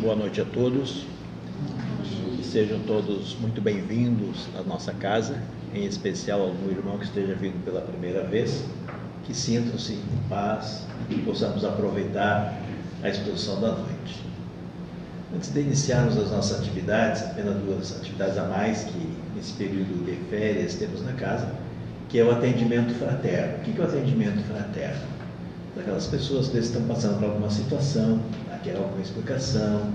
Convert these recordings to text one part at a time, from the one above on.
Boa noite a todos. Sejam todos muito bem-vindos à nossa casa, em especial ao irmão que esteja vindo pela primeira vez. Que sintam-se em paz e possamos aproveitar a exposição da noite. Antes de iniciarmos as nossas atividades, apenas duas atividades a mais que nesse período de férias temos na casa, que é o atendimento fraterno. O que é o atendimento fraterno? Aquelas pessoas que estão passando por alguma situação, querem alguma explicação,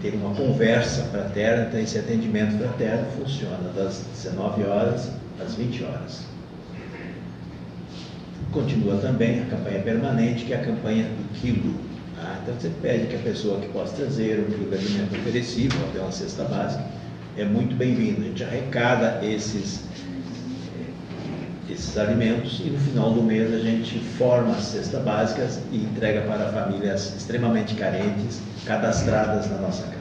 ter uma conversa fraterna, então esse atendimento fraterno funciona das 19 horas às 20 horas. Continua também a campanha permanente, que é a campanha do quilo. Tá? Então você pede que a pessoa que possa trazer um quilo de alimento oferecível, até uma cesta básica, é muito bem-vindo. A gente arrecada esses, esses alimentos e no final do mês a gente forma as cestas básicas e entrega para famílias extremamente carentes, cadastradas na nossa casa.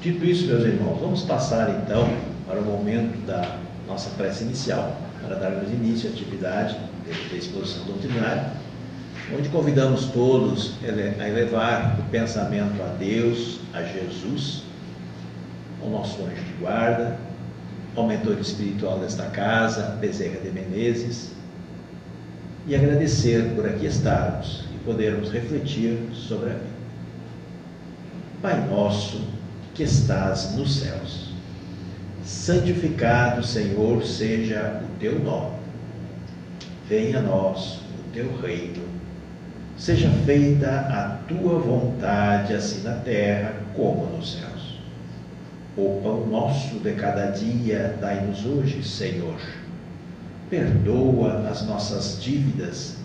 Dito isso, meus irmãos, vamos passar então para o momento da nossa prece inicial, para darmos início à atividade da exposição doutrinária, onde convidamos todos a elevar o pensamento a Deus, a Jesus, ao nosso anjo de guarda, ao mentor espiritual desta casa, Bezerra de Menezes, e agradecer por aqui estarmos e podermos refletir sobre a vida. Pai nosso, que estás nos céus. Santificado, Senhor, seja o teu nome. Venha a nós o teu reino. Seja feita a tua vontade, assim na terra como nos céus. O pão nosso de cada dia dai-nos hoje, Senhor. Perdoa as nossas dívidas,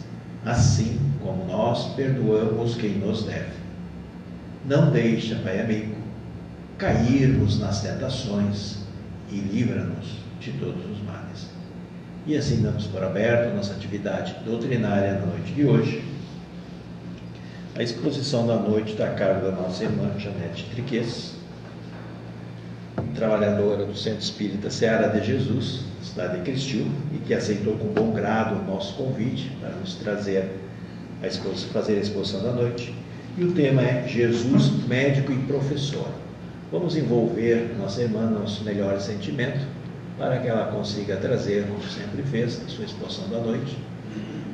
assim como nós perdoamos quem nos deve. Não deixa, Pai amigo, cairmos nas tentações e livra-nos de todos os males. E assim damos por aberto nossa atividade doutrinária na noite de hoje. A exposição da noite está a cargo da nossa irmã Janete Triques, trabalhadora do Centro Espírita Seara de Jesus, cidade de Cristil, e que aceitou com bom grado o nosso convite para nos trazer a exposição, fazer a exposição da noite. E o tema é Jesus, médico e professor. Vamos envolver nossa irmã nosso melhor sentimento para que ela consiga trazer, como sempre fez, a sua exposição da noite,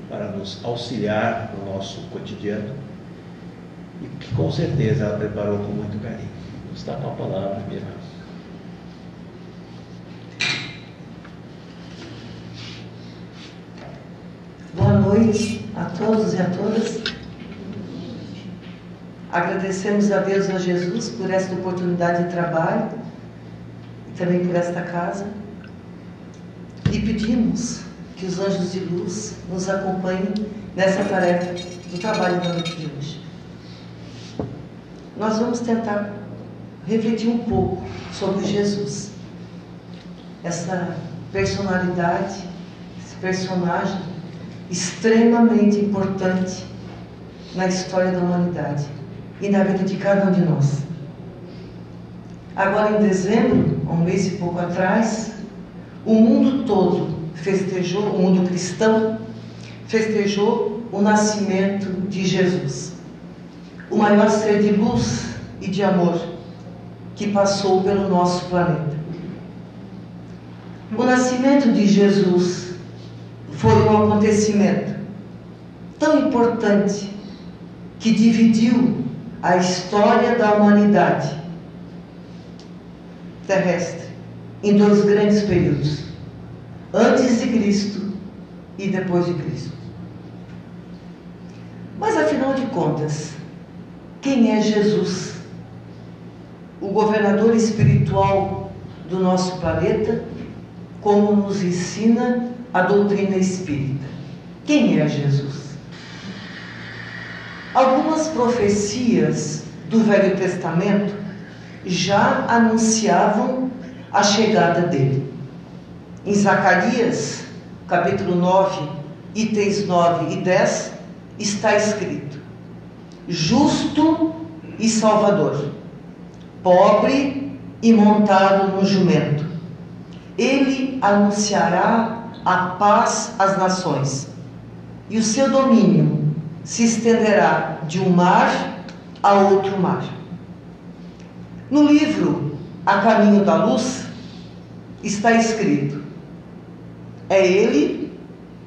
para nos auxiliar no nosso cotidiano e que com certeza ela preparou com muito carinho. Está com a palavra, minha irmã. Boa noite a todos e a todas. Agradecemos a Deus e a Jesus por esta oportunidade de trabalho e também por esta casa. E pedimos que os anjos de luz nos acompanhem nessa tarefa do trabalho da noite de hoje. Nós vamos tentar refletir um pouco sobre Jesus, essa personalidade, esse personagem extremamente importante na história da humanidade e na vida de cada um de nós. Agora, em dezembro, um mês e pouco atrás, o mundo todo festejou, o mundo cristão festejou o nascimento de Jesus, o maior ser de luz e de amor que passou pelo nosso planeta. O nascimento de Jesus foi um acontecimento tão importante que dividiu a história da humanidade terrestre em dois grandes períodos: antes de Cristo e depois de Cristo. Mas afinal de contas, quem é Jesus? O governador espiritual do nosso planeta, como nos ensina a doutrina espírita. Quem é Jesus? Algumas profecias do Velho Testamento já anunciavam a chegada dele. Em Zacarias, capítulo 9, itens 9 e 10, está escrito: Justo e Salvador, pobre e montado no jumento. Ele anunciará a paz às nações, e o seu domínio se estenderá de um mar a outro mar. No livro A Caminho da Luz está escrito: É Ele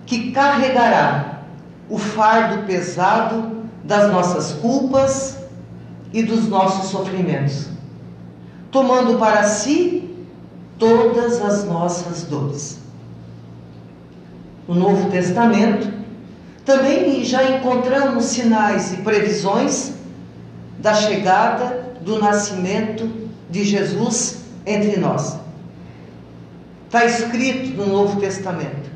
que carregará o fardo pesado das nossas culpas e dos nossos sofrimentos, tomando para si todas as nossas dores. No Novo Testamento, também já encontramos sinais e previsões da chegada do nascimento de Jesus entre nós. Está escrito no Novo Testamento.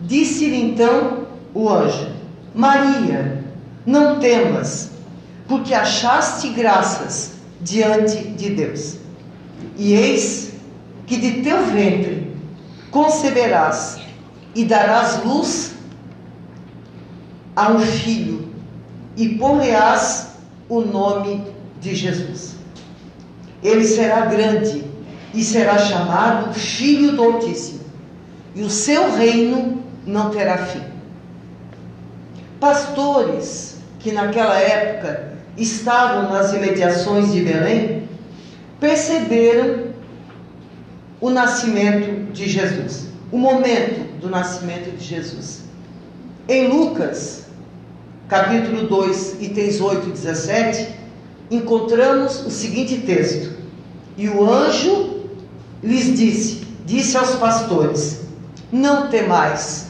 Disse-lhe então o anjo: Maria, não temas, porque achaste graças diante de Deus. E eis que de teu ventre conceberás e darás luz a um filho, e porreás o nome de Jesus. Ele será grande e será chamado Filho do Altíssimo, e o seu reino não terá fim. Pastores que naquela época estavam nas imediações de Belém perceberam o nascimento de Jesus, o momento do nascimento de Jesus. Em Lucas, capítulo 2, itens 8 e 17, encontramos o seguinte texto: E o anjo lhes disse, disse aos pastores: Não temais,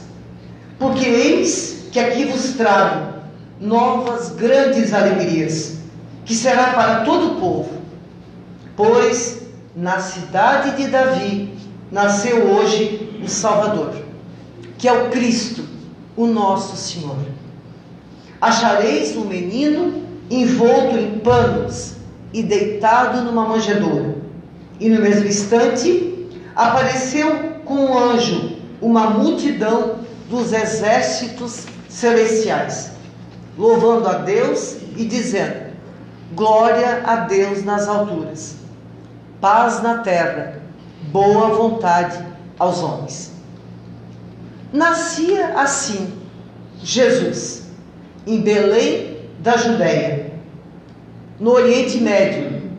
porque eis que aqui vos trago novas grandes alegrias, que será para todo o povo. Pois na cidade de Davi nasceu hoje o Salvador, que é o Cristo, o nosso Senhor. Achareis um menino envolto em panos e deitado numa manjedoura. E no mesmo instante apareceu com um anjo uma multidão dos exércitos celestiais, louvando a Deus e dizendo: Glória a Deus nas alturas, paz na terra, boa vontade aos homens. Nascia assim Jesus, em Belém da Judéia, no Oriente Médio,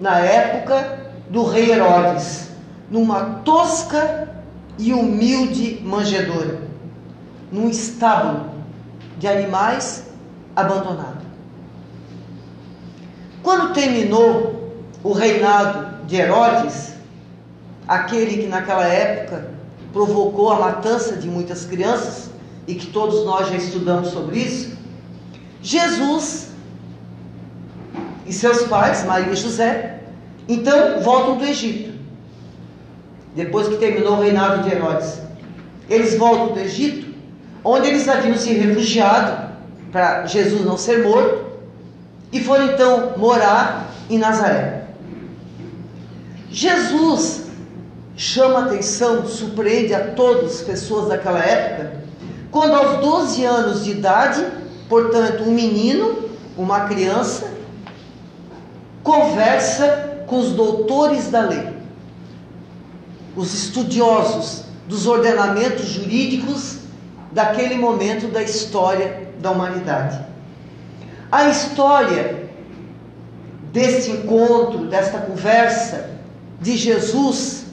na época do rei Herodes, numa tosca e humilde manjedoura, num estábulo de animais abandonado. Quando terminou o reinado de Herodes, aquele que naquela época provocou a matança de muitas crianças, e que todos nós já estudamos sobre isso, Jesus e seus pais, Maria e José, então voltam do Egito. Depois que terminou o reinado de Herodes, eles voltam do Egito, onde eles haviam se refugiado para Jesus não ser morto, e foram então morar em Nazaré. Jesus chama atenção, surpreende a todas as pessoas daquela época, quando aos 12 anos de idade, portanto, um menino, uma criança, conversa com os doutores da lei, os estudiosos dos ordenamentos jurídicos daquele momento da história da humanidade. A história desse encontro, desta conversa de Jesus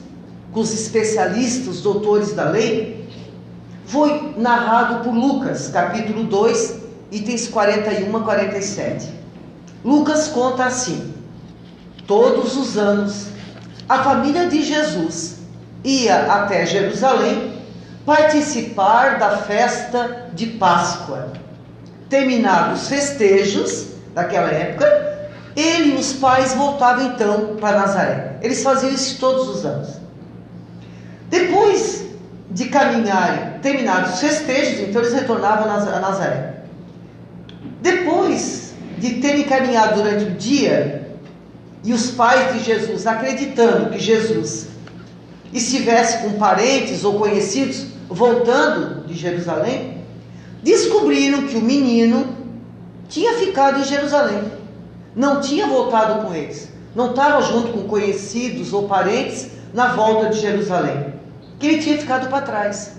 com os especialistas, doutores da lei, foi narrado por Lucas, capítulo 2, itens 41 a 47. Lucas conta assim: Todos os anos, a família de Jesus ia até Jerusalém participar da festa de Páscoa. Terminados os festejos daquela época, ele e os pais voltavam então para Nazaré. Eles faziam isso todos os anos. Depois de caminharem, terminados os festejos, então eles retornavam a Nazaré. Depois de terem caminhado durante o dia, e os pais de Jesus acreditando que Jesus estivesse com parentes ou conhecidos voltando de Jerusalém, descobriram que o menino tinha ficado em Jerusalém, não tinha voltado com eles, não estava junto com conhecidos ou parentes na volta de Jerusalém que ele tinha ficado para trás.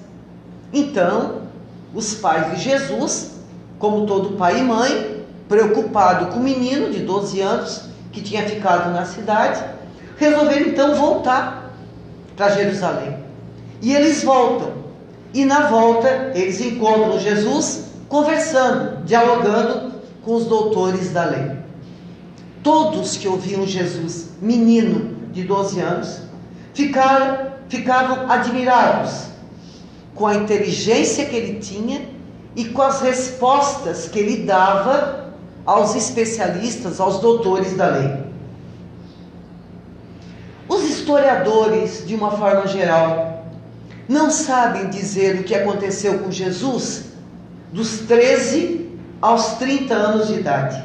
Então, os pais de Jesus, como todo pai e mãe, preocupado com o menino de 12 anos que tinha ficado na cidade, resolveram então voltar para Jerusalém. E eles voltam. E na volta eles encontram Jesus conversando, dialogando com os doutores da lei. Todos que ouviam Jesus, menino de 12 anos, ficaram, ficavam admirados com a inteligência que ele tinha e com as respostas que ele dava aos especialistas, aos doutores da lei. Os historiadores, de uma forma geral, não sabem dizer o que aconteceu com Jesus dos 13 aos 30 anos de idade.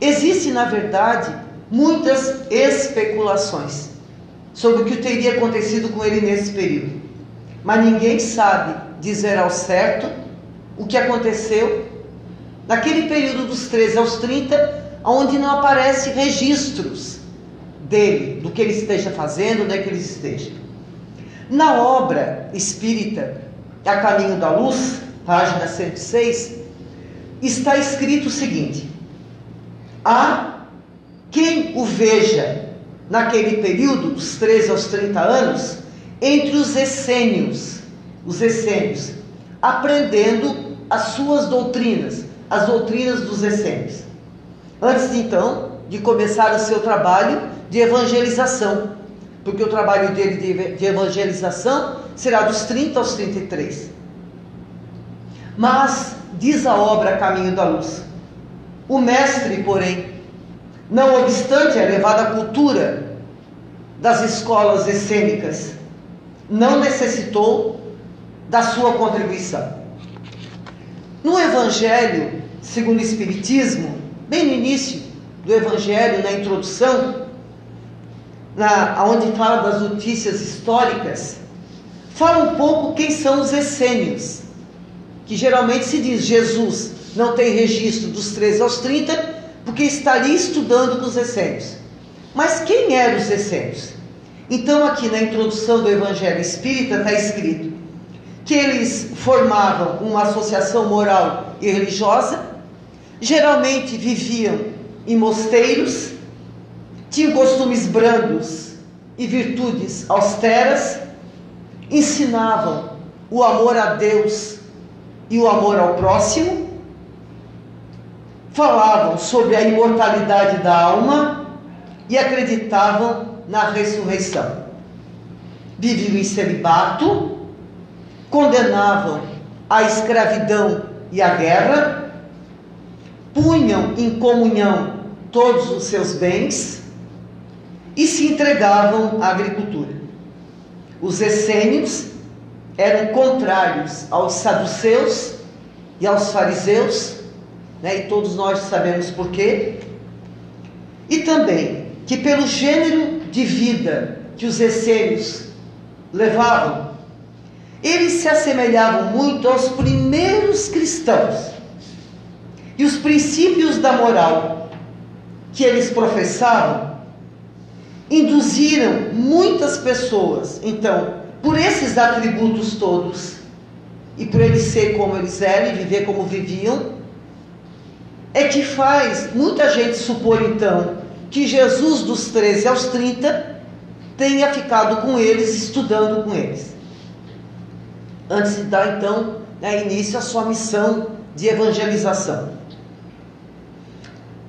Existem, na verdade, muitas especulações sobre o que teria acontecido com ele nesse período. Mas ninguém sabe dizer ao certo o que aconteceu naquele período dos 13 aos 30, onde não aparece registros dele, do que ele esteja fazendo, onde é que ele esteja. Na obra espírita A Caminho da Luz, página 106, está escrito o seguinte: Há quem o veja naquele período, dos 13 aos 30 anos, entre os essênios, os essênios, aprendendo as suas doutrinas, as doutrinas dos essênios. Antes então de começar o seu trabalho de evangelização, porque o trabalho dele de evangelização será dos 30 aos 33. Mas, diz a obra Caminho da Luz, o mestre, porém, não obstante a elevada cultura das escolas essênicas, não necessitou da sua contribuição. No Evangelho, segundo o Espiritismo, bem no início do Evangelho, na introdução, na, onde fala das notícias históricas, fala um pouco quem são os essênios, que geralmente se diz Jesus não tem registro dos 13 aos 30, porque estaria estudando com os essênios. Mas quem eram os essênios? Então, aqui na introdução do Evangelho Espírita está escrito que eles formavam uma associação moral e religiosa, geralmente viviam em mosteiros, tinham costumes brandos e virtudes austeras, ensinavam o amor a Deus e o amor ao próximo, falavam sobre a imortalidade da alma e acreditavam na ressurreição. Viviam em celibato, condenavam a escravidão e a guerra, punham em comunhão todos os seus bens e se entregavam à agricultura. Os essênios eram contrários aos saduceus e aos fariseus, né, e todos nós sabemos por quê. E também que pelo gênero de vida que os essênios levavam, eles se assemelhavam muito aos primeiros cristãos. E os princípios da moral que eles professavam induziram muitas pessoas, então, por esses atributos todos, e por eles ser como eles eram e viver como viviam, é que faz muita gente supor então que Jesus, dos 13 aos 30, tenha ficado com eles, estudando com eles. Antes de dar então né, início à sua missão de evangelização.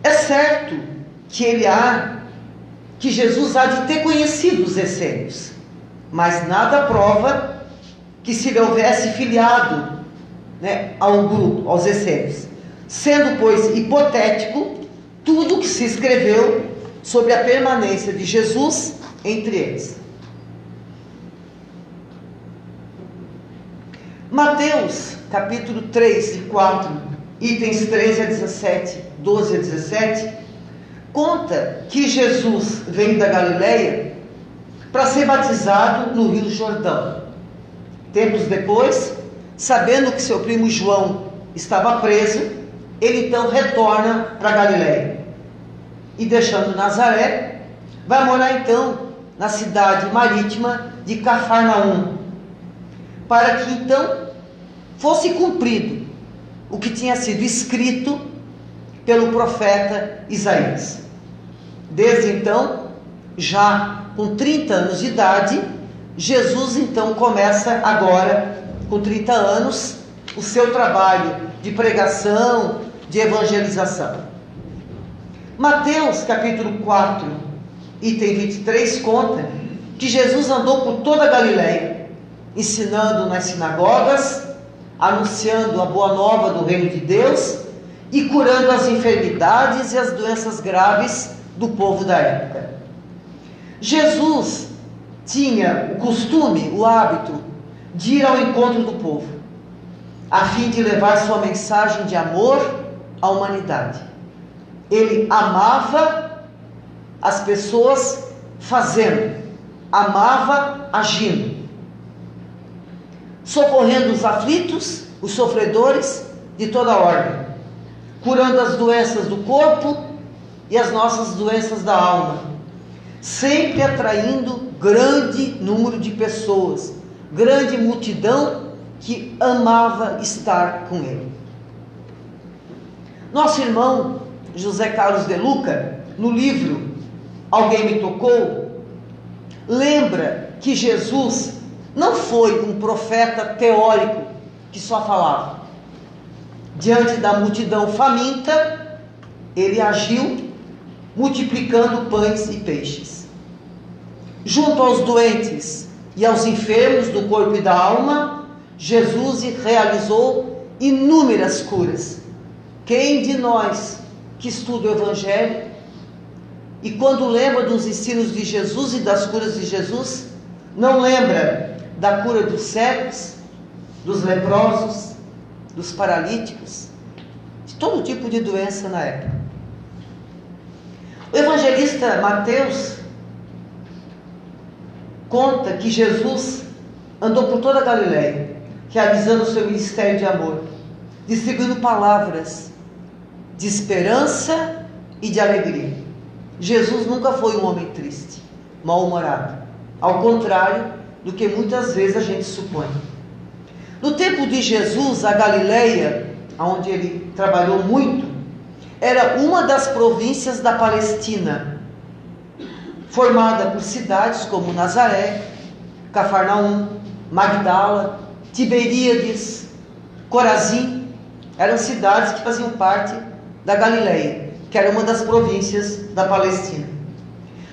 É certo que ele há, que Jesus há de ter conhecido os essênios, mas nada prova que se ele houvesse filiado né, ao grupo, aos essênios. Sendo, pois, hipotético tudo que se escreveu sobre a permanência de Jesus entre eles. Mateus, capítulo 3 e 4, itens 13 a 17, 12 a 17, conta que Jesus vem da Galileia para ser batizado no Rio Jordão. Tempos depois, sabendo que seu primo João estava preso, ele então retorna para Galileia e deixando Nazaré, vai morar então na cidade marítima de Cafarnaum, para que então fosse cumprido o que tinha sido escrito pelo profeta Isaías. Desde então, já com 30 anos de idade, Jesus então começa agora, com 30 anos, o seu trabalho de pregação, de evangelização. Mateus capítulo 4, item 23, conta que Jesus andou por toda a Galiléia, ensinando nas sinagogas, anunciando a boa nova do reino de Deus e curando as enfermidades e as doenças graves do povo da época. Jesus tinha o costume, o hábito de ir ao encontro do povo, a fim de levar sua mensagem de amor à humanidade. Ele amava as pessoas fazendo, amava agindo, socorrendo os aflitos, os sofredores de toda ordem, curando as doenças do corpo e as nossas doenças da alma, sempre atraindo grande número de pessoas, grande multidão que amava estar com ele. Nosso irmão José Carlos de Luca, no livro Alguém me tocou, lembra que Jesus não foi um profeta teórico que só falava. Diante da multidão faminta, ele agiu multiplicando pães e peixes. Junto aos doentes e aos enfermos do corpo e da alma, Jesus realizou inúmeras curas. Quem de nós que estuda o Evangelho e quando lembra dos ensinos de Jesus e das curas de Jesus, não lembra da cura dos cegos, dos leprosos, dos paralíticos, de todo tipo de doença na época. O evangelista Mateus conta que Jesus andou por toda a Galiléia, realizando o seu ministério de amor, distribuindo palavras de esperança e de alegria. Jesus nunca foi um homem triste, mal-humorado, ao contrário do que muitas vezes a gente supõe. No tempo de Jesus, a Galileia, onde ele trabalhou muito, era uma das províncias da Palestina, formada por cidades como Nazaré, Cafarnaum, Magdala, Tiberíades, Corazim, eram cidades que faziam parte da Galileia, que era uma das províncias da Palestina.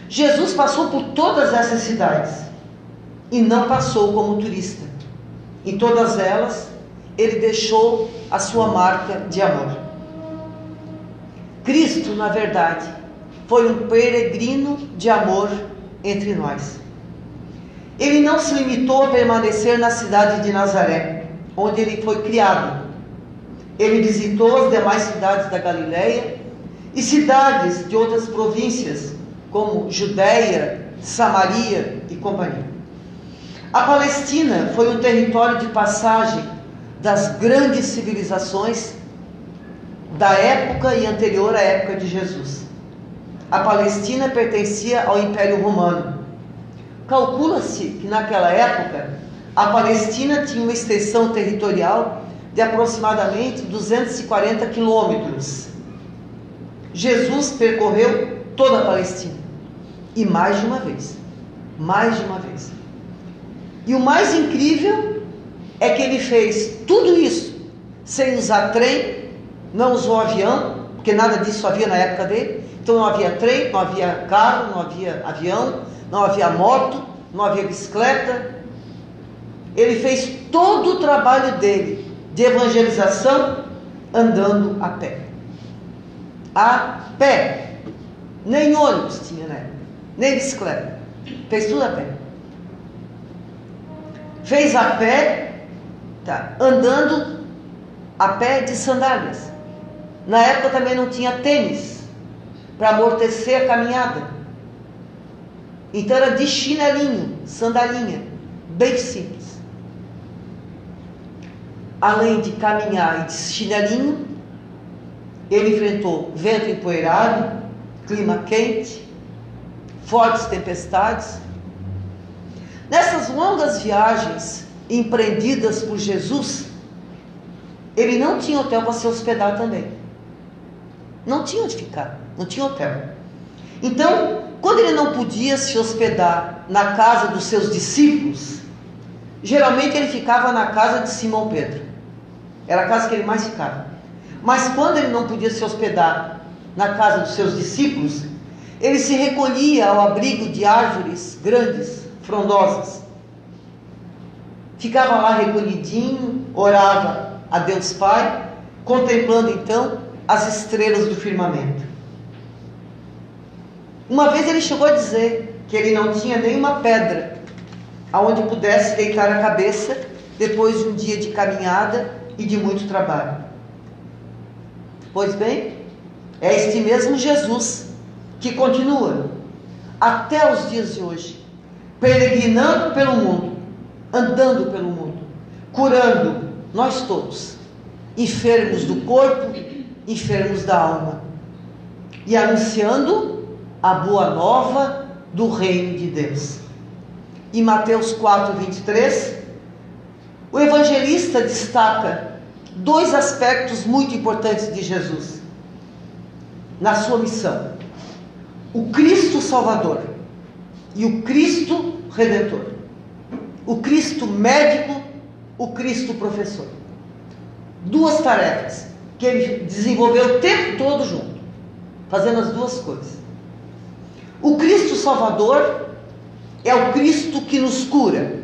Jesus passou por todas essas cidades e não passou como turista. Em todas elas, ele deixou a sua marca de amor. Cristo, na verdade, foi um peregrino de amor entre nós. Ele não se limitou a permanecer na cidade de Nazaré, onde ele foi criado. Ele visitou as demais cidades da Galiléia e cidades de outras províncias, como Judéia, Samaria e companhia. A Palestina foi um território de passagem das grandes civilizações da época e anterior à época de Jesus. A Palestina pertencia ao Império Romano. Calcula-se que naquela época a Palestina tinha uma extensão territorial de aproximadamente 240 quilômetros. Jesus percorreu toda a Palestina e mais de uma vez, mais de uma vez. E o mais incrível é que ele fez tudo isso sem usar trem, não usou avião, porque nada disso havia na época dele. Então não havia trem, não havia carro, não havia avião, não havia moto, não havia bicicleta. Ele fez todo o trabalho dele de evangelização andando a pé. A pé. Nem ônibus tinha na época, nem bicicleta. Fez tudo a pé fez a pé, tá, andando a pé de sandálias. Na época também não tinha tênis para amortecer a caminhada. Então era de chinelinho, sandalinha, bem simples. Além de caminhar e de chinelinho, ele enfrentou vento empoeirado, clima quente, fortes tempestades, Nessas longas viagens empreendidas por Jesus, ele não tinha hotel para se hospedar também. Não tinha onde ficar, não tinha hotel. Então, quando ele não podia se hospedar na casa dos seus discípulos, geralmente ele ficava na casa de Simão Pedro. Era a casa que ele mais ficava. Mas quando ele não podia se hospedar na casa dos seus discípulos, ele se recolhia ao abrigo de árvores grandes, frondosas. Ficava lá recolhidinho, orava a Deus Pai, contemplando então as estrelas do firmamento. Uma vez ele chegou a dizer que ele não tinha nenhuma pedra aonde pudesse deitar a cabeça depois de um dia de caminhada e de muito trabalho. Pois bem, é este mesmo Jesus que continua até os dias de hoje, peregrinando pelo mundo, andando pelo mundo, curando nós todos, enfermos do corpo, enfermos da alma, e anunciando a boa nova do reino de Deus. Em Mateus 4, 23, o evangelista destaca dois aspectos muito importantes de Jesus na sua missão: o Cristo Salvador e o Cristo Redentor, o Cristo médico, o Cristo professor. Duas tarefas que ele desenvolveu o tempo todo junto, fazendo as duas coisas. O Cristo Salvador é o Cristo que nos cura,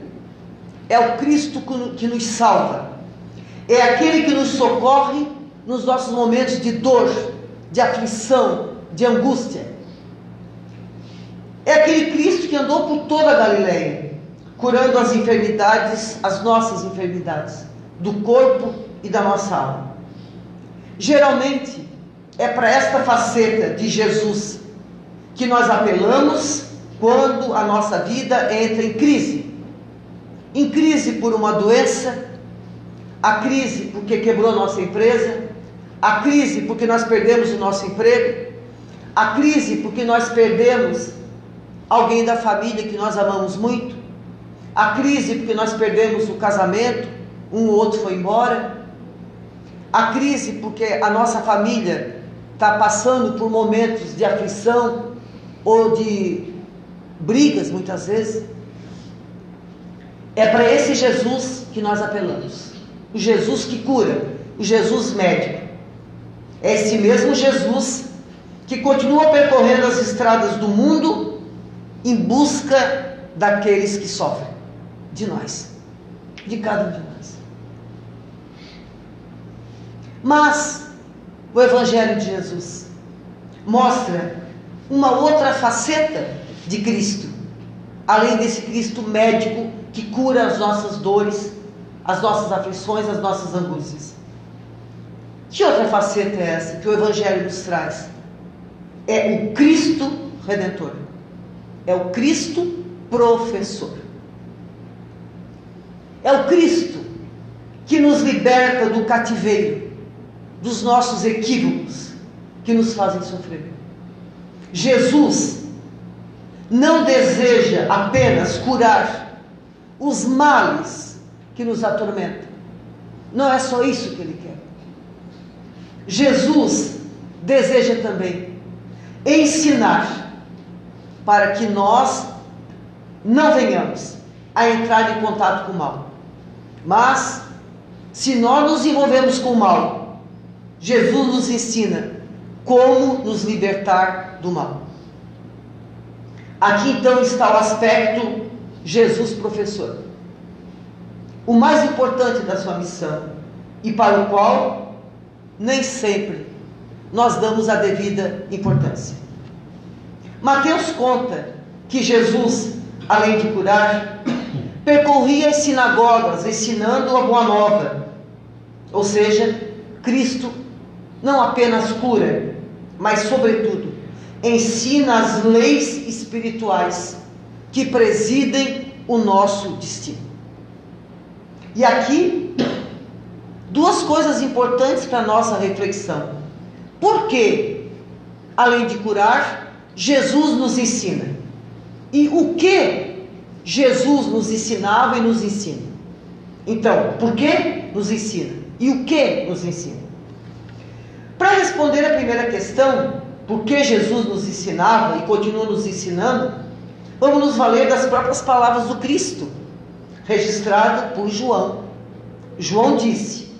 é o Cristo que nos salva, é aquele que nos socorre nos nossos momentos de dor, de aflição, de angústia. É aquele Cristo que andou por toda a Galileia, curando as enfermidades, as nossas enfermidades, do corpo e da nossa alma. Geralmente, é para esta faceta de Jesus que nós apelamos quando a nossa vida entra em crise. Em crise por uma doença, a crise porque quebrou nossa empresa, a crise porque nós perdemos o nosso emprego, a crise porque nós perdemos alguém da família que nós amamos muito, a crise porque nós perdemos o casamento, um ou outro foi embora, a crise porque a nossa família está passando por momentos de aflição ou de brigas muitas vezes. É para esse Jesus que nós apelamos. O Jesus que cura, o Jesus médico. É esse mesmo Jesus que continua percorrendo as estradas do mundo em busca daqueles que sofrem, de nós, de cada um de nós. Mas o Evangelho de Jesus mostra uma outra faceta de Cristo, além desse Cristo médico que cura as nossas dores, as nossas aflições, as nossas angústias. Que outra faceta é essa que o Evangelho nos traz? É o Cristo Redentor, é o Cristo Professor, é o Cristo que nos liberta do cativeiro, dos nossos equívocos que nos fazem sofrer. Jesus não deseja apenas curar os males que nos atormentam. Não é só isso que ele quer. Jesus deseja também ensinar para que nós não venhamos a entrar em contato com o mal. Mas, se nós nos envolvemos com o mal, Jesus nos ensina como nos libertar do mal. Aqui então está o aspecto Jesus professor. O mais importante da sua missão e para o qual nem sempre nós damos a devida importância. Mateus conta que Jesus, além de curar, percorria as sinagogas ensinando a boa nova. Ou seja, Cristo não apenas cura, mas, sobretudo, ensina as leis espirituais que presidem o nosso destino. E aqui, duas coisas importantes para a nossa reflexão. Por que, além de curar, Jesus nos ensina? E o que Jesus nos ensinava e nos ensina? Então, por que nos ensina? E o que nos ensina? Para responder a primeira questão, por que Jesus nos ensinava e continua nos ensinando, vamos nos valer das próprias palavras do Cristo, registrado por João. João disse: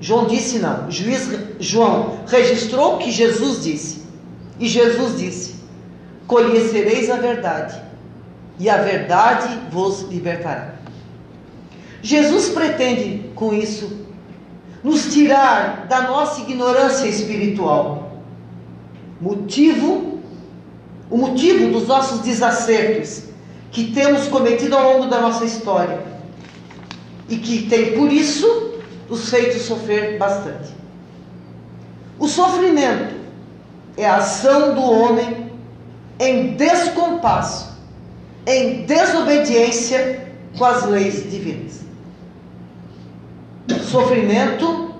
João disse não, juiz João registrou o que Jesus disse. E Jesus disse: Conhecereis a verdade, e a verdade vos libertará. Jesus pretende com isso nos tirar da nossa ignorância espiritual. Motivo, o motivo dos nossos desacertos que temos cometido ao longo da nossa história e que tem por isso nos feito sofrer bastante. O sofrimento é a ação do homem em descompasso, em desobediência com as leis divinas. Sofrimento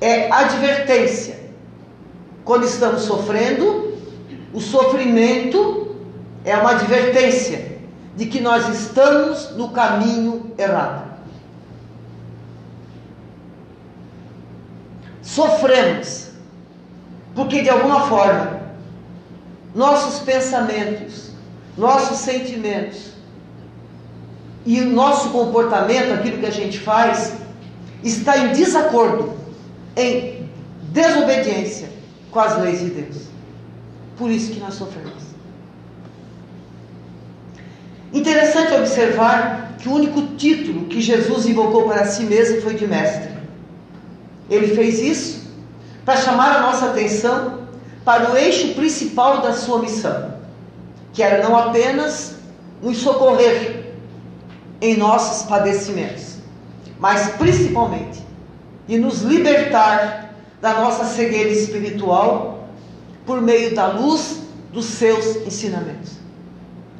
é advertência. Quando estamos sofrendo, o sofrimento é uma advertência de que nós estamos no caminho errado. Sofremos porque de alguma forma nossos pensamentos, nossos sentimentos e o nosso comportamento, aquilo que a gente faz, está em desacordo, em desobediência com as leis de Deus. Por isso que nós sofremos. Interessante observar que o único título que Jesus invocou para si mesmo foi de mestre. Ele fez isso para chamar a nossa atenção para o eixo principal da sua missão, que era não apenas nos socorrer em nossos padecimentos, mas principalmente de nos libertar da nossa cegueira espiritual por meio da luz dos seus ensinamentos.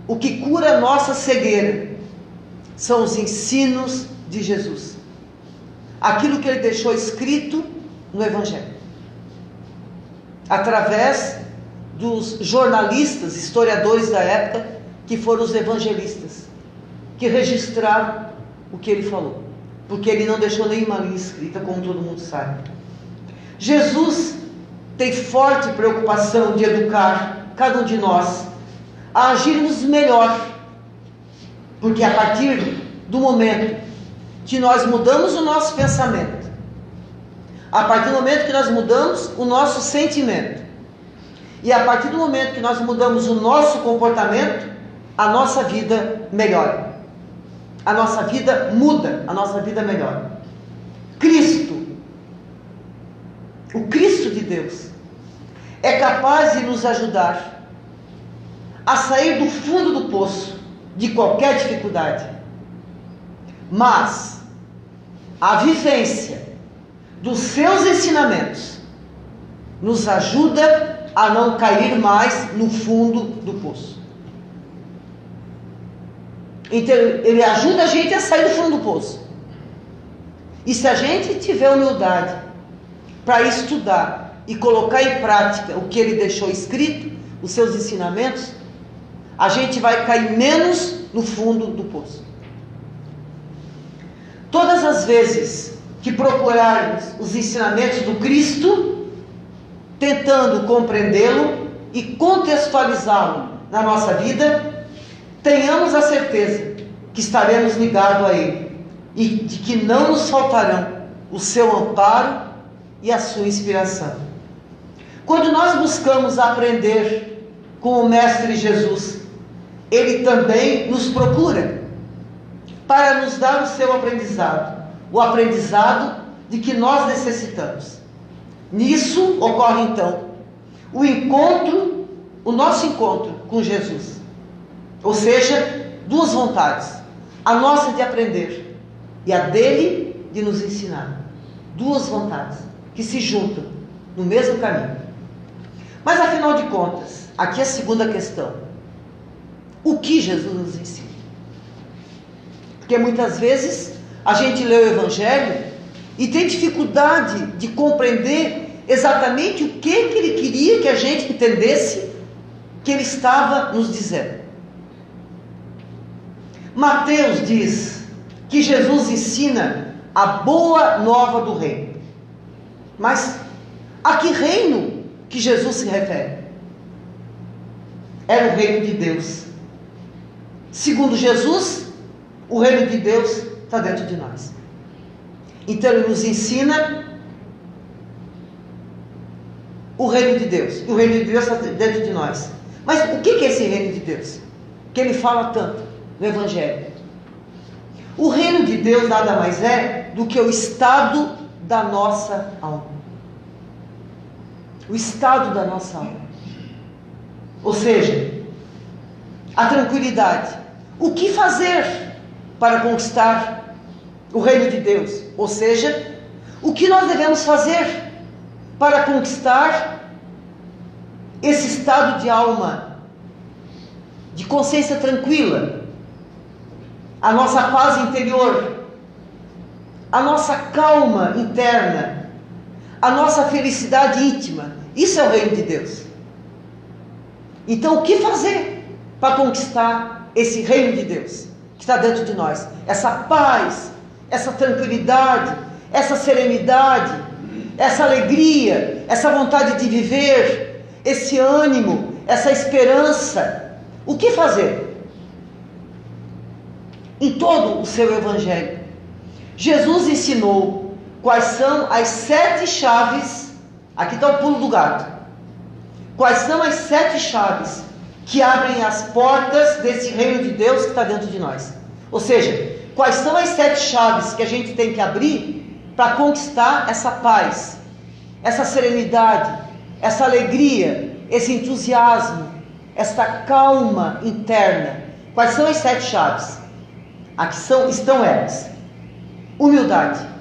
O que cura a nossa cegueira são os ensinos de Jesus. Aquilo que ele deixou escrito no Evangelho. Através dos jornalistas, historiadores da época, que foram os evangelistas, que registraram o que ele falou porque ele não deixou nenhuma linha escrita, como todo mundo sabe. Jesus tem forte preocupação de educar cada um de nós a agirmos melhor, porque a partir do momento que nós mudamos o nosso pensamento, a partir do momento que nós mudamos o nosso sentimento, e a partir do momento que nós mudamos o nosso comportamento, a nossa vida melhora a nossa vida muda, a nossa vida melhora. Cristo, o Cristo de Deus, é capaz de nos ajudar a sair do fundo do poço de qualquer dificuldade. Mas a vivência dos seus ensinamentos nos ajuda a não cair mais no fundo do poço. Então, ele ajuda a gente a sair do fundo do poço. E se a gente tiver humildade para estudar e colocar em prática o que ele deixou escrito, os seus ensinamentos, a gente vai cair menos no fundo do poço. Todas as vezes que procurarmos os ensinamentos do Cristo, tentando compreendê-lo e contextualizá-lo na nossa vida, tenhamos a certeza que estaremos ligados a Ele e de que não nos faltarão o seu amparo e a sua inspiração. Quando nós buscamos aprender com o Mestre Jesus, Ele também nos procura para nos dar o seu aprendizado, o aprendizado de que nós necessitamos. Nisso ocorre então o encontro, o nosso encontro com Jesus. Ou seja, duas vontades: a nossa de aprender e a dele de nos ensinar. Duas vontades que se juntam no mesmo caminho. Mas afinal de contas, aqui é a segunda questão: o que Jesus nos ensina? Porque muitas vezes a gente lê o Evangelho e tem dificuldade de compreender exatamente o que, que ele queria que a gente entendesse que ele estava nos dizendo. Mateus diz que Jesus ensina a boa nova do reino. Mas A que reino que Jesus se refere? Era o reino de Deus. Segundo Jesus, o reino de Deus está dentro de nós. Então ele nos ensina o reino de Deus. E o reino de Deus está dentro de nós. Mas o que é esse reino de Deus? Que ele fala tanto no Evangelho. O reino de Deus nada mais é do que o estado da nossa alma. O estado da nossa alma. Ou seja, a tranquilidade. O que fazer para conquistar o reino de Deus? Ou seja, o que nós devemos fazer para conquistar esse estado de alma, de consciência tranquila, a nossa paz interior, a nossa calma interna, a nossa felicidade íntima. Isso é o reino de Deus. Então, o que fazer para conquistar esse reino de Deus que está dentro de nós? Essa paz, essa tranquilidade, essa serenidade, essa alegria, essa vontade de viver, esse ânimo, essa esperança. O que fazer? Em todo o seu evangelho, Jesus ensinou quais são as sete chaves. Aqui está o pulo do gato. Quais são as sete chaves que abrem as portas desse reino de Deus que está dentro de nós? Ou seja, quais são as sete chaves que a gente tem que abrir para conquistar essa paz, essa serenidade, essa alegria, esse entusiasmo, esta calma interna. Quais são as sete chaves? Aqui são, estão elas: humildade.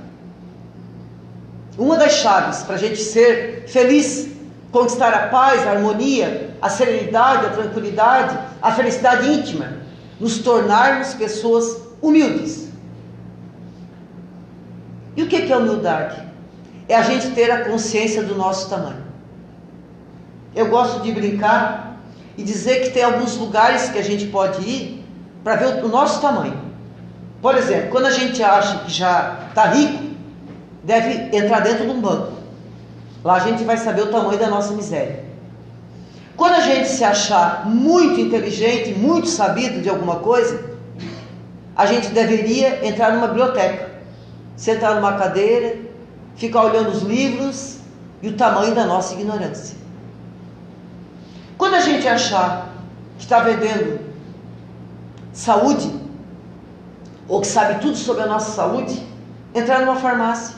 Uma das chaves para a gente ser feliz, conquistar a paz, a harmonia, a serenidade, a tranquilidade, a felicidade íntima, nos tornarmos pessoas humildes. E o que é humildade? É a gente ter a consciência do nosso tamanho. Eu gosto de brincar e dizer que tem alguns lugares que a gente pode ir para ver o nosso tamanho. Por exemplo, quando a gente acha que já está rico, deve entrar dentro de um banco. Lá a gente vai saber o tamanho da nossa miséria. Quando a gente se achar muito inteligente, muito sabido de alguma coisa, a gente deveria entrar numa biblioteca sentar numa cadeira, ficar olhando os livros e o tamanho da nossa ignorância. Quando a gente achar que está vendendo saúde, ou que sabe tudo sobre a nossa saúde, entrar numa farmácia.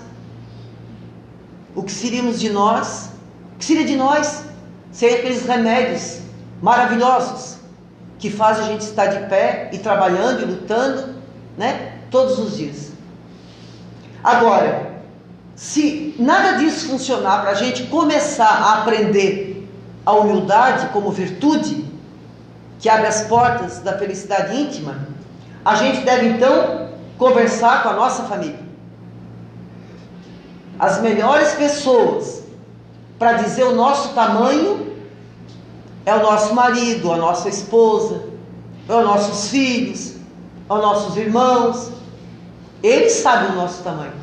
O que seríamos de nós? O que seria de nós sem aqueles remédios maravilhosos que fazem a gente estar de pé e trabalhando e lutando, né? Todos os dias. Agora, se nada disso funcionar para a gente começar a aprender a humildade como virtude, que abre as portas da felicidade íntima, a gente deve então conversar com a nossa família. As melhores pessoas para dizer o nosso tamanho é o nosso marido, a nossa esposa, é os nossos filhos, é os nossos irmãos, eles sabem o nosso tamanho.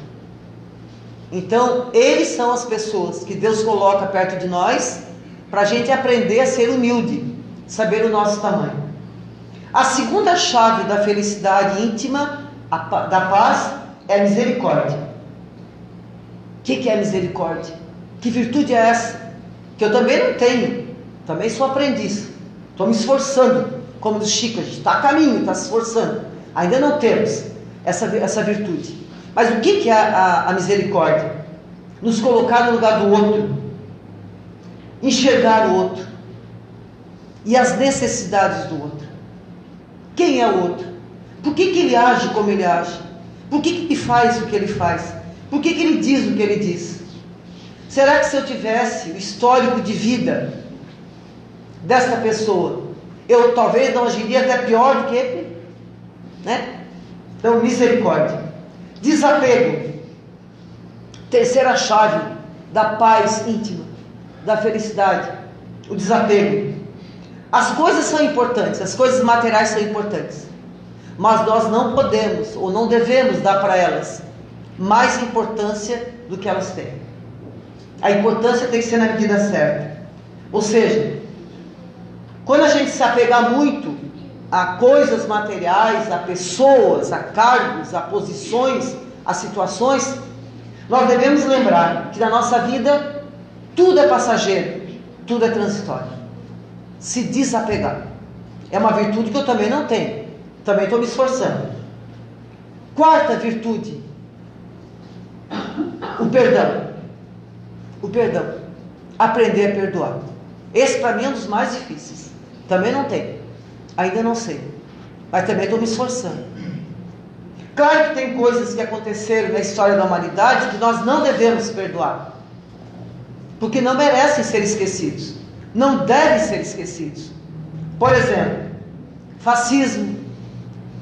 Então, eles são as pessoas que Deus coloca perto de nós para a gente aprender a ser humilde, saber o nosso tamanho. A segunda chave da felicidade íntima, da paz, é a misericórdia. O que, que é misericórdia? Que virtude é essa? Que eu também não tenho, também sou aprendiz, estou me esforçando, como diz Chico, a gente está a caminho, está se esforçando, ainda não temos essa, essa virtude. Mas o que, que é a, a misericórdia? Nos colocar no lugar do outro, enxergar o outro e as necessidades do outro. Quem é o outro? Por que, que ele age como ele age? Por que, que ele faz o que ele faz? Por que, que ele diz o que ele diz? Será que se eu tivesse o histórico de vida desta pessoa, eu talvez não agiria até pior do que ele? Né? Então, misericórdia. Desapego. Terceira chave da paz íntima, da felicidade. O desapego. As coisas são importantes, as coisas materiais são importantes. Mas nós não podemos ou não devemos dar para elas mais importância do que elas têm. A importância tem que ser na medida certa. Ou seja, quando a gente se apegar muito a coisas materiais, a pessoas, a cargos, a posições, a situações, nós devemos lembrar que na nossa vida tudo é passageiro, tudo é transitório. Se desapegar. É uma virtude que eu também não tenho. Também estou me esforçando. Quarta virtude: o perdão. O perdão. Aprender a perdoar. Esse para mim é um dos mais difíceis. Também não tenho. Ainda não sei. Mas também estou me esforçando. Claro que tem coisas que aconteceram na história da humanidade que nós não devemos perdoar. Porque não merecem ser esquecidos. Não devem ser esquecidos. Por exemplo, fascismo,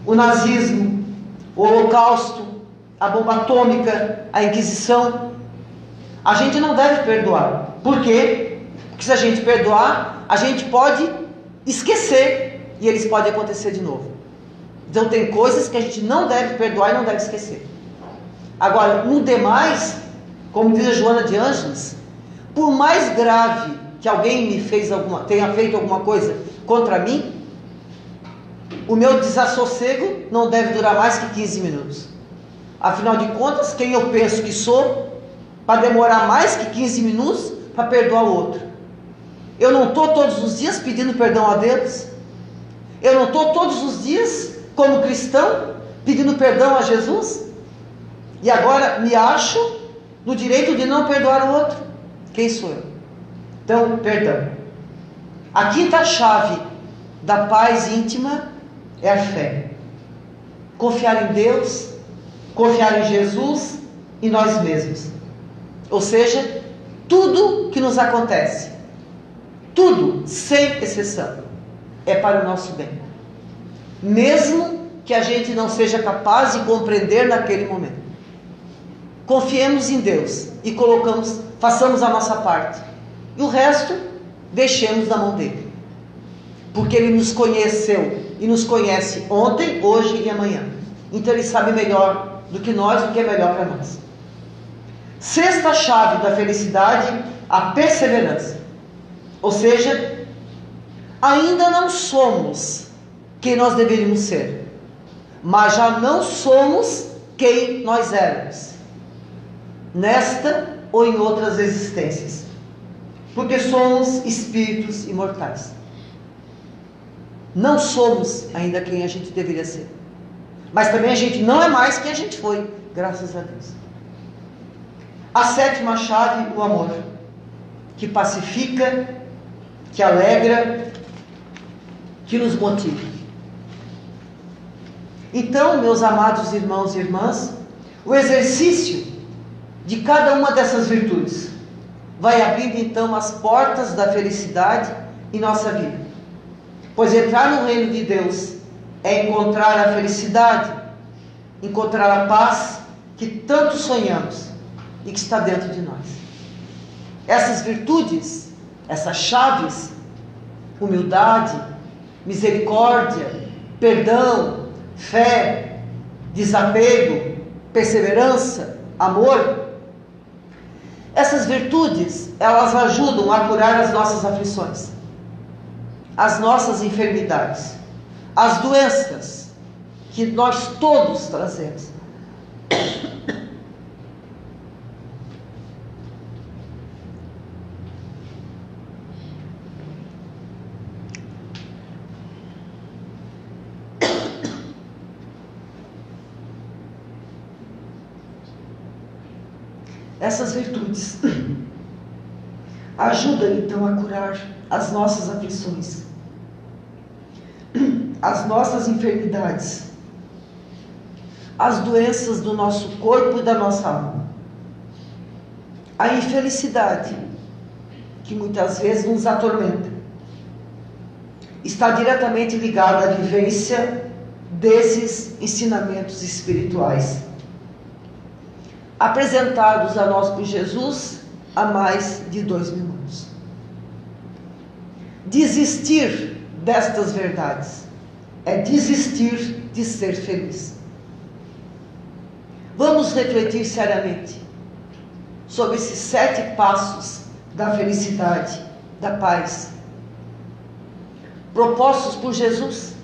o nazismo, o holocausto, a bomba atômica, a Inquisição. A gente não deve perdoar. Por quê? Porque se a gente perdoar, a gente pode esquecer e eles podem acontecer de novo. Então tem coisas que a gente não deve perdoar e não deve esquecer. Agora, no demais, como diz a Joana de Ângeles, por mais grave que alguém me fez alguma, tenha feito alguma coisa contra mim, o meu desassossego não deve durar mais que 15 minutos. Afinal de contas, quem eu penso que sou, para demorar mais que 15 minutos para perdoar o outro? Eu não estou todos os dias pedindo perdão a Deus? Eu não estou todos os dias, como cristão, pedindo perdão a Jesus? E agora me acho no direito de não perdoar o outro? Quem sou eu? Então, perdão. A quinta chave da paz íntima é a fé. Confiar em Deus, confiar em Jesus e nós mesmos. Ou seja, tudo que nos acontece, tudo, sem exceção, é para o nosso bem. Mesmo que a gente não seja capaz de compreender naquele momento. Confiemos em Deus e colocamos, façamos a nossa parte. E o resto deixemos na mão dele. Porque ele nos conheceu e nos conhece ontem, hoje e amanhã. Então ele sabe melhor do que nós o que é melhor para nós. Sexta chave da felicidade, a perseverança. Ou seja, ainda não somos quem nós deveríamos ser, mas já não somos quem nós éramos, nesta ou em outras existências, porque somos espíritos imortais. Não somos ainda quem a gente deveria ser. Mas também a gente não é mais quem a gente foi, graças a Deus. A sétima chave, o amor, que pacifica, que alegra, que nos motiva. Então, meus amados irmãos e irmãs, o exercício de cada uma dessas virtudes vai abrindo então as portas da felicidade em nossa vida. Pois entrar no reino de Deus é encontrar a felicidade, encontrar a paz que tanto sonhamos e que está dentro de nós. Essas virtudes, essas chaves, humildade, misericórdia, perdão, fé, desapego, perseverança, amor, essas virtudes, elas ajudam a curar as nossas aflições as nossas enfermidades, as doenças que nós todos trazemos. Essas virtudes ajudam então a curar as nossas aflições as nossas enfermidades, as doenças do nosso corpo e da nossa alma. A infelicidade, que muitas vezes nos atormenta, está diretamente ligada à vivência desses ensinamentos espirituais, apresentados a nós por Jesus há mais de dois mil. Desistir destas verdades é desistir de ser feliz. Vamos refletir seriamente sobre esses sete passos da felicidade, da paz, propostos por Jesus,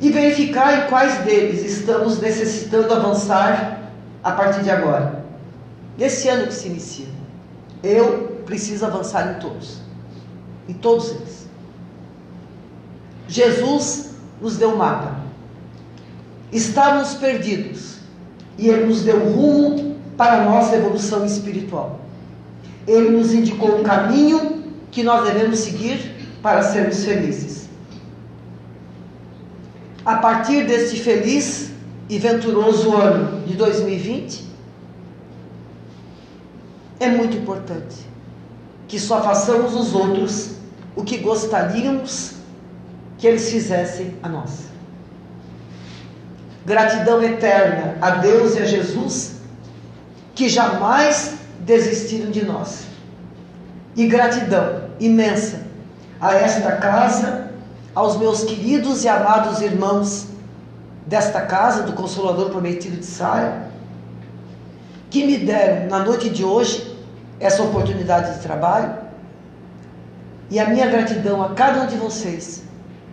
e verificar em quais deles estamos necessitando avançar a partir de agora. Nesse ano que se inicia, eu preciso avançar em todos, em todos eles. Jesus nos deu um mapa. Estávamos perdidos e Ele nos deu rumo para a nossa evolução espiritual. Ele nos indicou o caminho que nós devemos seguir para sermos felizes. A partir deste feliz e venturoso ano de 2020, é muito importante que só façamos os outros o que gostaríamos que eles fizessem a nós. Gratidão eterna a Deus e a Jesus, que jamais desistiram de nós. E gratidão imensa a esta casa, aos meus queridos e amados irmãos desta casa, do Consolador Prometido de Sara, que me deram na noite de hoje essa oportunidade de trabalho. E a minha gratidão a cada um de vocês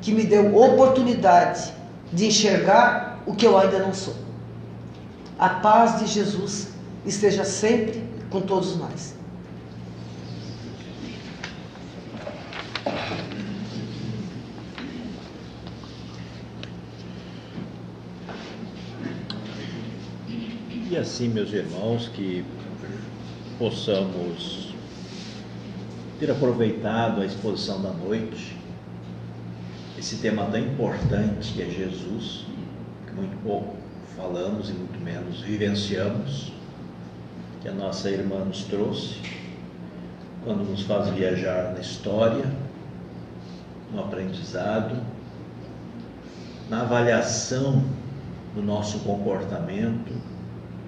que me deu oportunidade de enxergar o que eu ainda não sou. A paz de Jesus esteja sempre com todos nós. E assim, meus irmãos, que possamos ter aproveitado a exposição da noite, esse tema tão importante que é Jesus, que muito pouco falamos e muito menos vivenciamos, que a nossa irmã nos trouxe, quando nos faz viajar na história, no aprendizado, na avaliação do nosso comportamento,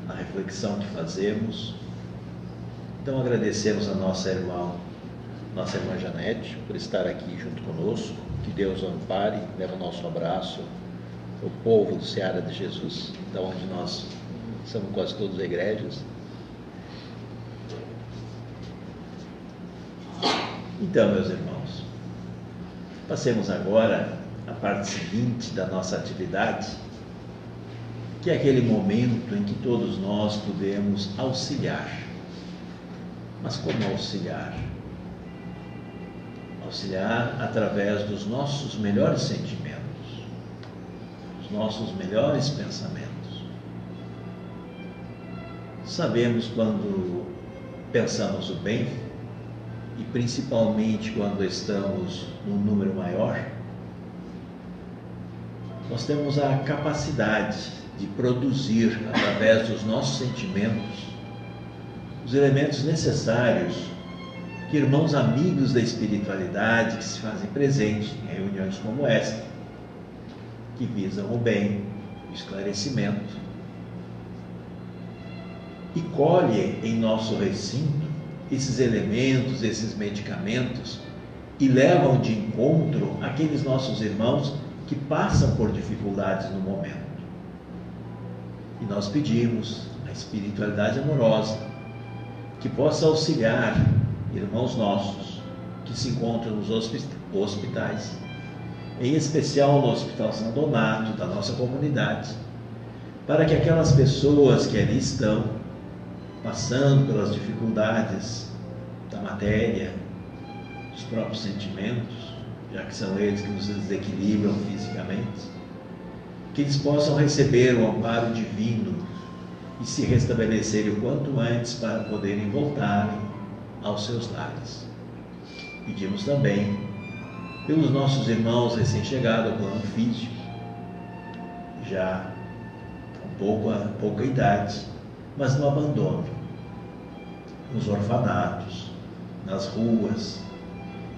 na reflexão que fazemos então agradecemos a nossa irmã, nossa irmã Janete, por estar aqui junto conosco. Que Deus ampare, leva o nosso abraço o povo do Ceará de Jesus, da onde nós somos quase todos igrejas. Então, meus irmãos, passemos agora à parte seguinte da nossa atividade, que é aquele momento em que todos nós podemos auxiliar mas como auxiliar? Auxiliar através dos nossos melhores sentimentos, dos nossos melhores pensamentos. Sabemos quando pensamos o bem, e principalmente quando estamos num número maior, nós temos a capacidade de produzir através dos nossos sentimentos os elementos necessários que irmãos amigos da espiritualidade que se fazem presente em reuniões como esta, que visam o bem, o esclarecimento, e colhe em nosso recinto esses elementos, esses medicamentos e levam de encontro aqueles nossos irmãos que passam por dificuldades no momento. E nós pedimos a espiritualidade amorosa que possa auxiliar irmãos nossos que se encontram nos hospitais, em especial no Hospital São Donato, da nossa comunidade, para que aquelas pessoas que ali estão, passando pelas dificuldades da matéria, dos próprios sentimentos, já que são eles que nos desequilibram fisicamente, que eles possam receber o amparo divino e se restabelecerem o quanto antes para poderem voltarem aos seus lares. Pedimos também pelos nossos irmãos recém-chegados ao plano físico, já com pouca, pouca idade, mas no abandono, nos orfanatos, nas ruas,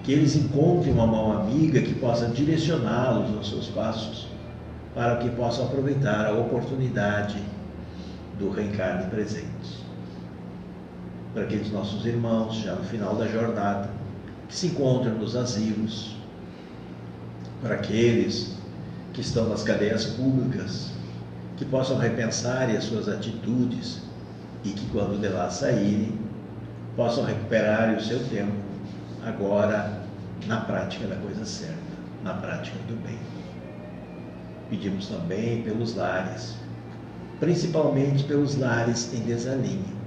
que eles encontrem uma mão amiga que possa direcioná-los nos seus passos, para que possam aproveitar a oportunidade do reencarne presente. Para aqueles nossos irmãos, já no final da jornada, que se encontram nos asilos, para aqueles que estão nas cadeias públicas, que possam repensar as suas atitudes e que, quando de lá saírem, possam recuperar o seu tempo agora na prática da coisa certa, na prática do bem. Pedimos também pelos lares, principalmente pelos lares em desalinho,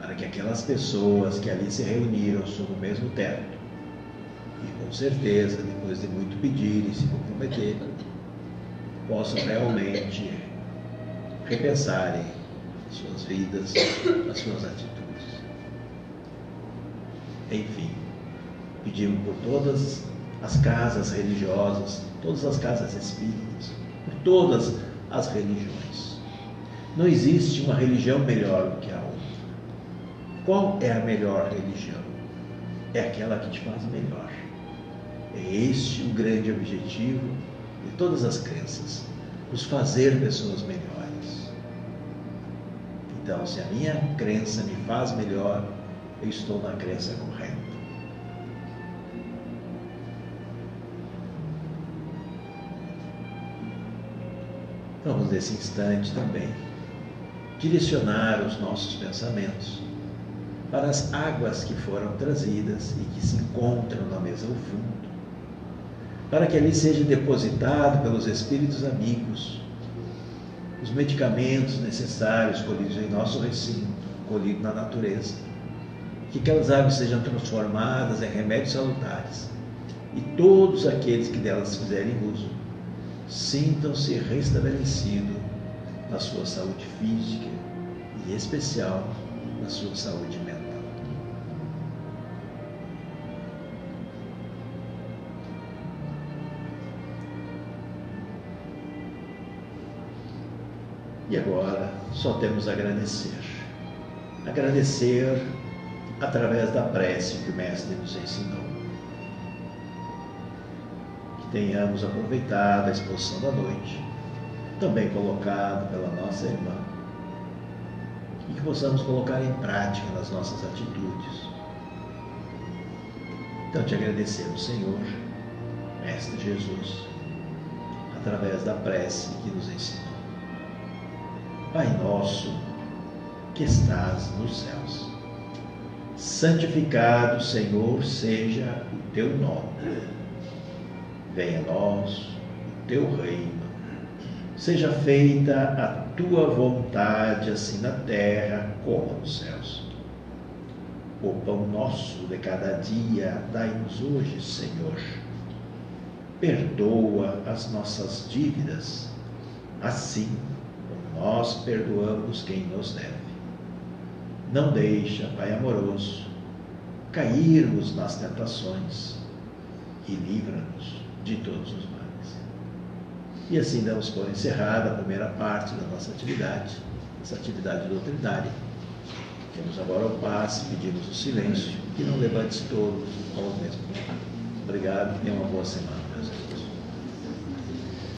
para que aquelas pessoas que ali se reuniram sob o mesmo teto, e com certeza, depois de muito pedir e se comprometer, possam realmente repensarem suas vidas, as suas atitudes. Enfim, pedimos por todas as casas religiosas, todas as casas espíritas, por todas as religiões. Não existe uma religião melhor do que a outra. Qual é a melhor religião? É aquela que te faz melhor. É este o grande objetivo de todas as crenças, nos fazer pessoas melhores. Então, se a minha crença me faz melhor, eu estou na crença correta. Vamos, nesse instante também, direcionar os nossos pensamentos para as águas que foram trazidas e que se encontram na mesa ao fundo, para que ali seja depositado pelos Espíritos amigos os medicamentos necessários colhidos em nosso recinto, colhidos na natureza, que aquelas águas sejam transformadas em remédios salutares e todos aqueles que delas fizerem uso sintam-se restabelecidos na sua saúde física e, em especial, na sua saúde mental. E agora só temos a agradecer. Agradecer através da prece que o Mestre nos ensinou tenhamos aproveitado a exposição da noite, também colocado pela nossa irmã, e que possamos colocar em prática nas nossas atitudes. Então te agradecemos, Senhor, Mestre Jesus, através da prece que nos ensinou. Pai nosso, que estás nos céus, santificado, Senhor, seja o teu nome venha a nós o teu reino. Seja feita a tua vontade, assim na terra como nos céus. O pão nosso de cada dia dai-nos hoje, Senhor. Perdoa as nossas dívidas, assim como nós perdoamos quem nos deve. Não deixa, Pai amoroso, cairmos nas tentações e livra-nos de todos os males. E assim damos por encerrada a primeira parte da nossa atividade, essa atividade doutrinária. Temos agora o passe, pedimos o silêncio, que não levante todos ao mesmo tempo. Obrigado e uma boa semana,